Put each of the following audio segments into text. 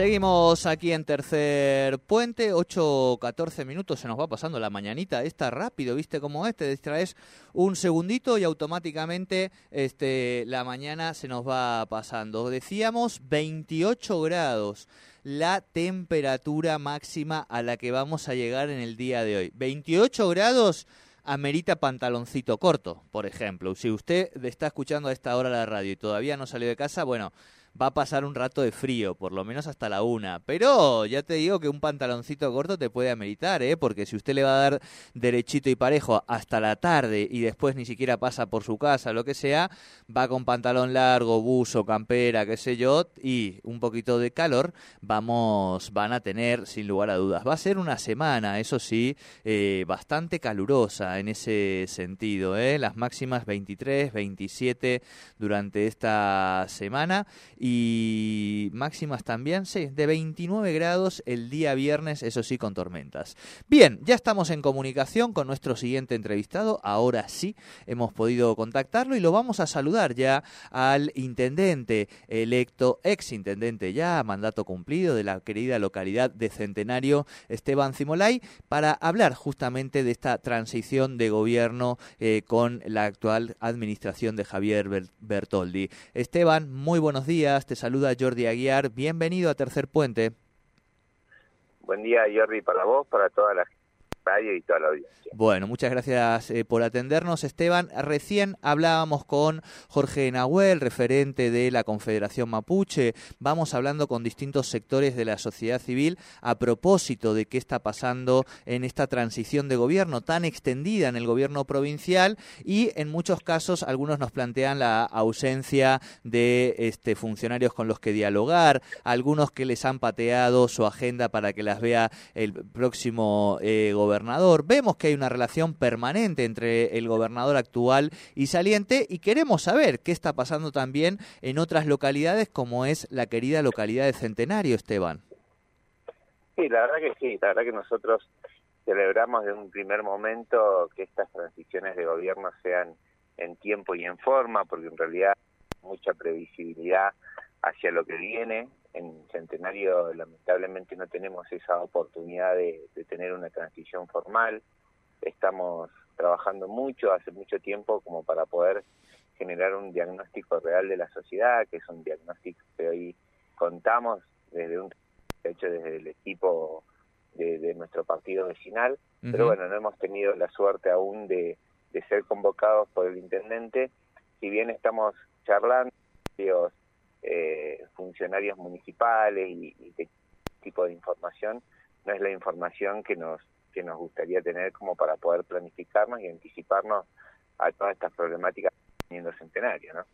Seguimos aquí en Tercer Puente, 8-14 minutos, se nos va pasando la mañanita, está rápido, ¿viste cómo es? Te distraes un segundito y automáticamente este, la mañana se nos va pasando. Decíamos 28 grados la temperatura máxima a la que vamos a llegar en el día de hoy. 28 grados amerita pantaloncito corto, por ejemplo. Si usted está escuchando a esta hora la radio y todavía no salió de casa, bueno va a pasar un rato de frío, por lo menos hasta la una. Pero ya te digo que un pantaloncito corto te puede ameritar, ¿eh? Porque si usted le va a dar derechito y parejo hasta la tarde y después ni siquiera pasa por su casa, lo que sea, va con pantalón largo, buzo, campera, qué sé yo, y un poquito de calor, vamos, van a tener sin lugar a dudas. Va a ser una semana, eso sí, eh, bastante calurosa en ese sentido, ¿eh? Las máximas 23, 27 durante esta semana y máximas también, sí, de 29 grados el día viernes, eso sí, con tormentas. Bien, ya estamos en comunicación con nuestro siguiente entrevistado, ahora sí hemos podido contactarlo y lo vamos a saludar ya al intendente electo, ex intendente ya, mandato cumplido de la querida localidad de Centenario, Esteban Cimolay, para hablar justamente de esta transición de gobierno eh, con la actual administración de Javier Bertoldi. Esteban, muy buenos días te saluda Jordi Aguiar, bienvenido a Tercer Puente. Buen día Jordi para vos, para toda la y. Bueno, muchas gracias eh, por atendernos, Esteban. Recién hablábamos con Jorge Nahuel, referente de la Confederación Mapuche. Vamos hablando con distintos sectores de la sociedad civil a propósito de qué está pasando en esta transición de gobierno tan extendida en el gobierno provincial y en muchos casos algunos nos plantean la ausencia de este, funcionarios con los que dialogar, algunos que les han pateado su agenda para que las vea el próximo eh, gobernador. Vemos que hay una relación permanente entre el gobernador actual y saliente y queremos saber qué está pasando también en otras localidades como es la querida localidad de Centenario, Esteban. Sí, la verdad que sí, la verdad que nosotros celebramos de un primer momento que estas transiciones de gobierno sean en tiempo y en forma, porque en realidad mucha previsibilidad hacia lo que viene. En Centenario lamentablemente no tenemos esa oportunidad de, de tener una transición formal. Estamos trabajando mucho, hace mucho tiempo, como para poder generar un diagnóstico real de la sociedad, que es un diagnóstico que hoy contamos desde un hecho desde el equipo de, nuestro partido vecinal, pero bueno, no hemos tenido la suerte aún de, ser convocados por el intendente, si bien estamos charlando eh, funcionarios municipales y, y este tipo de información, no es la información que nos que nos gustaría tener como para poder planificarnos y anticiparnos a todas estas problemáticas teniendo centenario, ¿no?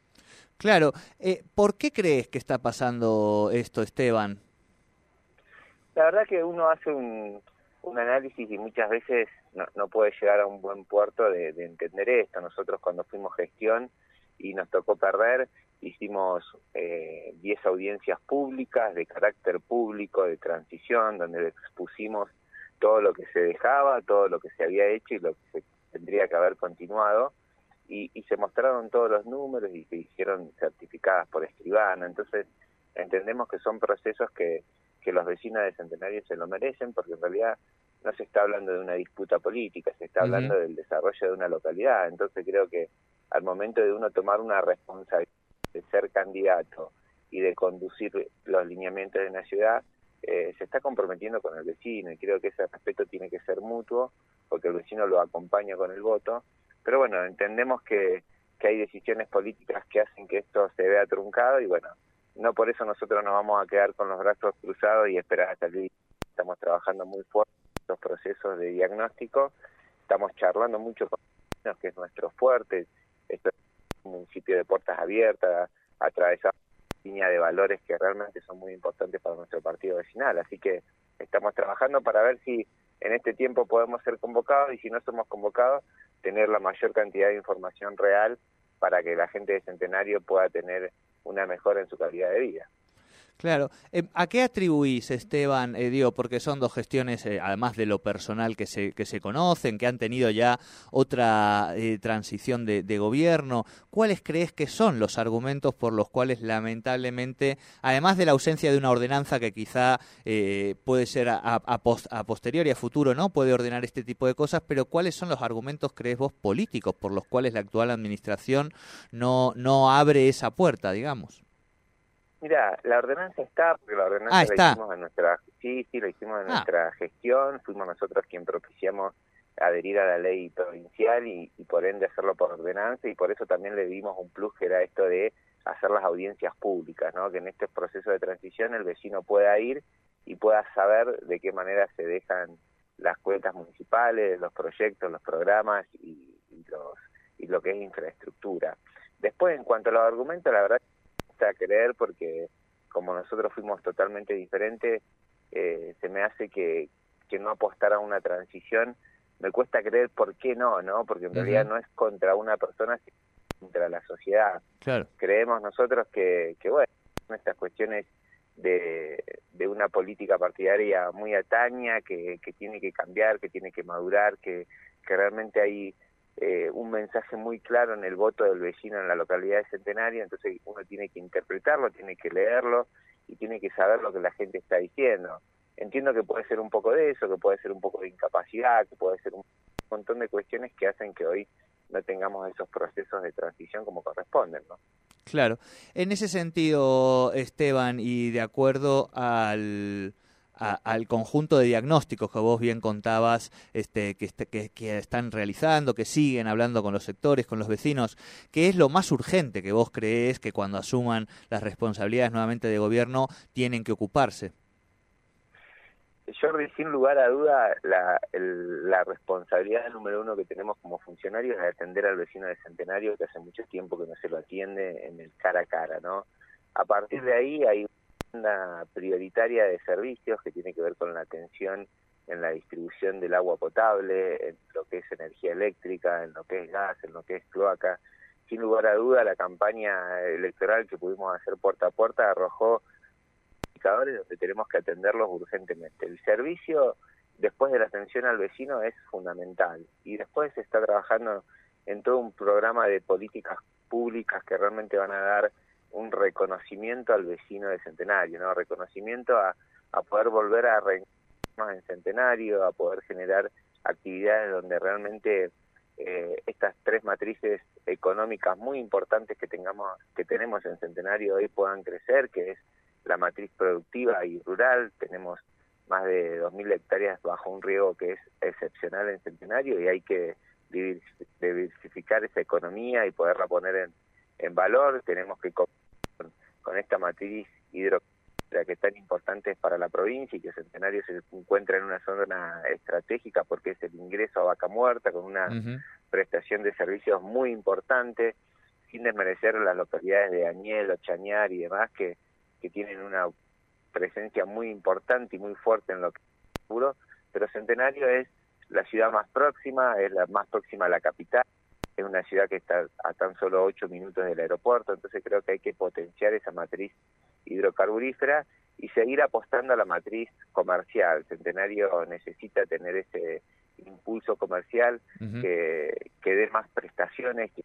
Claro, eh, ¿por qué crees que está pasando esto, Esteban? La verdad que uno hace un, un análisis y muchas veces no, no, puede llegar a un buen puerto de, de entender esto. Nosotros cuando fuimos gestión y nos tocó perder, hicimos 10 eh, audiencias públicas de carácter público, de transición, donde expusimos todo lo que se dejaba, todo lo que se había hecho y lo que se tendría que haber continuado. Y, se mostraron todos los números y se hicieron certificadas por escribana. Entonces, entendemos que son procesos que, que los vecinos de Centenario se lo merecen porque en realidad no se está hablando de una disputa política, se está hablando del desarrollo de una localidad. Entonces, creo que al momento de uno tomar una responsabilidad de ser candidato y de conducir los lineamientos de una ciudad, eh, se está comprometiendo con el vecino y creo que ese respeto tiene que ser mutuo porque el vecino lo acompaña con el voto. Pero bueno, entendemos que, que hay decisiones políticas que hacen que esto se vea truncado y bueno, no por eso nosotros nos vamos a quedar con los brazos cruzados y esperar hasta que estamos trabajando muy fuerte en los procesos de diagnóstico, estamos charlando mucho con los que es nuestro fuerte, esto es un municipio de puertas abiertas, atravesado línea de valores que realmente son muy importantes para nuestro partido vecinal. Así que estamos trabajando para ver si en este tiempo podemos ser convocados y si no somos convocados, tener la mayor cantidad de información real para que la gente de Centenario pueda tener una mejora en su calidad de vida. Claro. Eh, ¿A qué atribuís, Esteban, eh, digo, porque son dos gestiones, eh, además de lo personal que se, que se conocen, que han tenido ya otra eh, transición de, de, gobierno, ¿cuáles crees que son los argumentos por los cuales lamentablemente, además de la ausencia de una ordenanza que quizá puede ser a, a, post, a, a futuro, ¿no? Puede ordenar este tipo de cosas, pero ¿cuáles son los argumentos, crees vos, políticos por los cuales la actual administración no, no abre esa puerta, digamos? Mira, la ordenanza está, porque la ordenanza ah, la hicimos en nuestra, sí, sí, la hicimos en ah. nuestra gestión, fuimos nosotros quien propiciamos adherir a la ley provincial y, y, por ende hacerlo por ordenanza y por eso también le dimos un plus que era esto de hacer las audiencias públicas, ¿no? Que en este proceso de transición el vecino pueda ir y pueda saber de qué manera se dejan las cuentas municipales, los proyectos, los programas y, y los y lo que es infraestructura. Después, en cuanto a los argumentos, la verdad a creer porque como nosotros fuimos totalmente diferentes, eh, se me hace que, que no apostar a una transición. Me cuesta creer por qué no, ¿no? Porque en realidad no es contra una persona, sino contra la sociedad. Claro. Creemos nosotros que, que bueno, estas cuestiones de, de una política partidaria muy ataña, que, que tiene que cambiar, que tiene que madurar, que, que realmente hay eh, un mensaje muy claro en el voto del vecino en la localidad de Centenario, entonces uno tiene que interpretarlo, tiene que leerlo y tiene que saber lo que la gente está diciendo. Entiendo que puede ser un poco de eso, que puede ser un poco de incapacidad, que puede ser un montón de cuestiones que hacen que hoy no tengamos esos procesos de transición como corresponden, ¿no? Claro. En ese sentido, Esteban, y de acuerdo al al conjunto de diagnósticos que vos bien contabas este, que, este, que, están realizando, que siguen hablando con los sectores, con los vecinos, ¿qué es lo más urgente que vos crees que cuando asuman las responsabilidades nuevamente de gobierno tienen que ocuparse? Jordi, sin lugar a duda, la, el, la responsabilidad número uno que tenemos como funcionarios es atender al vecino de Centenario, que hace mucho tiempo que no se lo atiende en el cara a cara, ¿no? A partir de ahí hay prioritaria de servicios que tiene que ver con la atención en la distribución del agua potable, en lo que es energía eléctrica, en lo que es gas, en lo que es cloaca. Sin lugar a duda, la campaña electoral que pudimos hacer puerta a puerta arrojó indicadores donde tenemos que atenderlos urgentemente. El servicio, después de la atención al vecino, es fundamental. Y después se está trabajando en todo un programa de políticas públicas que realmente van a dar un reconocimiento al vecino de Centenario, ¿no? Reconocimiento a, a poder volver a más en Centenario, a poder generar actividades donde realmente eh, estas tres matrices económicas muy importantes que tengamos que tenemos en Centenario hoy puedan crecer, que es la matriz productiva y rural, tenemos más de 2.000 hectáreas bajo un riego que es excepcional en Centenario y hay que diversificar esa economía y poderla poner en, en valor, tenemos que con, esta matriz hidrocarburífera que es tan importante para la provincia y que Centenario se encuentra en una zona estratégica porque es el ingreso a Vaca Muerta con una prestación de servicios muy importante, sin desmerecer las localidades de Añelo, Chañar y demás que, que tienen una presencia muy importante y muy fuerte en lo que es seguro, pero Centenario es la ciudad más próxima, es la más próxima a la capital, es una ciudad que está a tan solo ocho minutos del aeropuerto, entonces creo que hay que potenciar esa matriz hidrocarburífera y seguir apostando a la matriz comercial. Centenario necesita tener ese impulso comercial que, que dé más prestaciones, que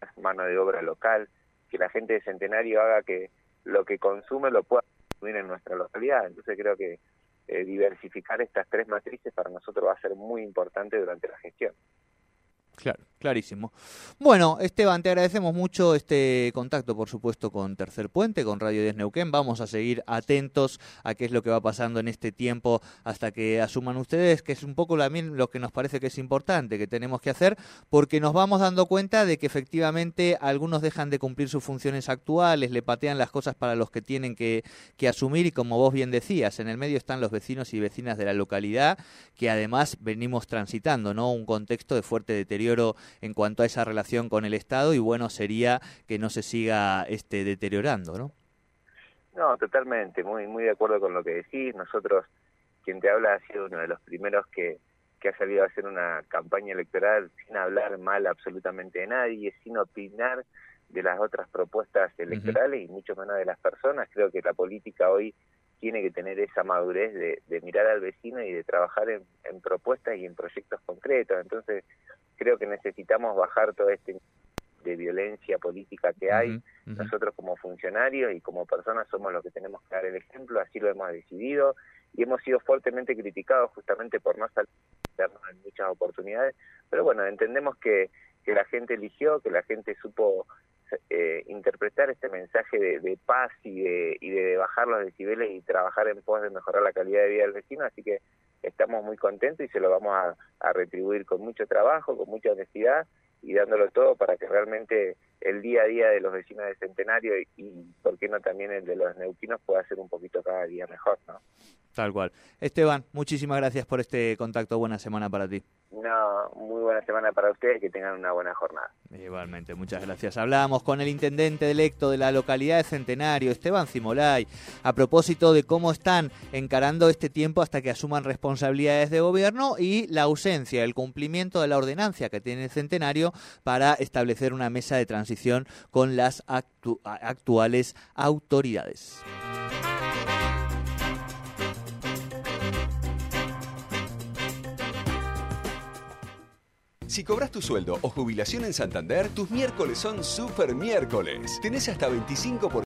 más mano de obra local, que la gente de Centenario haga que lo que consume lo pueda consumir en nuestra localidad. Entonces creo que eh, diversificar estas tres matrices para nosotros va a ser muy importante durante la gestión. Claro, clarísimo. Bueno, Esteban, te agradecemos mucho este contacto, por supuesto, con Tercer Puente, con Radio 10 Neuquén. Vamos a seguir atentos a qué es lo que va pasando en este tiempo hasta que asuman ustedes, que es un poco también lo que nos parece que es importante, que tenemos que hacer, porque nos vamos dando cuenta de que efectivamente algunos dejan de cumplir sus funciones actuales, le patean las cosas para los que tienen que, que asumir y como vos bien decías, en el medio están los vecinos y vecinas de la localidad, que además venimos transitando, ¿no? Un contexto de fuerte deterioro en cuanto a esa relación con el Estado y bueno sería que no se siga este deteriorando, ¿no? No, totalmente, muy muy de acuerdo con lo que decís. Nosotros, quien te habla, ha sido uno de los primeros que, que ha salido a hacer una campaña electoral sin hablar mal absolutamente de nadie, sin opinar de las otras propuestas electorales y mucho menos de las personas. Creo que la política hoy tiene que tener esa madurez de, mirar al vecino y de trabajar en, propuestas y en proyectos concretos. Entonces, creo que necesitamos bajar todo este de violencia política que hay. Nosotros como funcionarios y como personas somos los que tenemos que dar el ejemplo, así lo hemos decidido y hemos sido fuertemente criticados justamente por no salir en muchas oportunidades, pero bueno, entendemos que, que la gente eligió, que la gente supo eh, interpretar este mensaje de, paz y de, y de bajar los decibeles y trabajar en pos de mejorar la calidad de vida del vecino, así que estamos muy contentos y se lo vamos a, a retribuir con mucho trabajo, con mucha honestidad y dándolo todo para que realmente el día a día de los vecinos de Centenario y, y por qué no también el de los neuquinos pueda ser un poquito cada día mejor, ¿no? Tal cual. Esteban, muchísimas gracias por este contacto. Buena semana para ti. Una muy buena semana para ustedes, que tengan una buena jornada. Igualmente, muchas gracias. Hablamos con el intendente electo de la localidad de Centenario, Esteban Cimolay, a propósito de cómo están encarando este tiempo hasta que asuman responsabilidades de gobierno y la ausencia, el cumplimiento de la ordenancia que tiene el Centenario para establecer una mesa de transición con las actuales autoridades. Si cobras tu sueldo o jubilación en Santander, tus miércoles son super miércoles. Tenés hasta 25%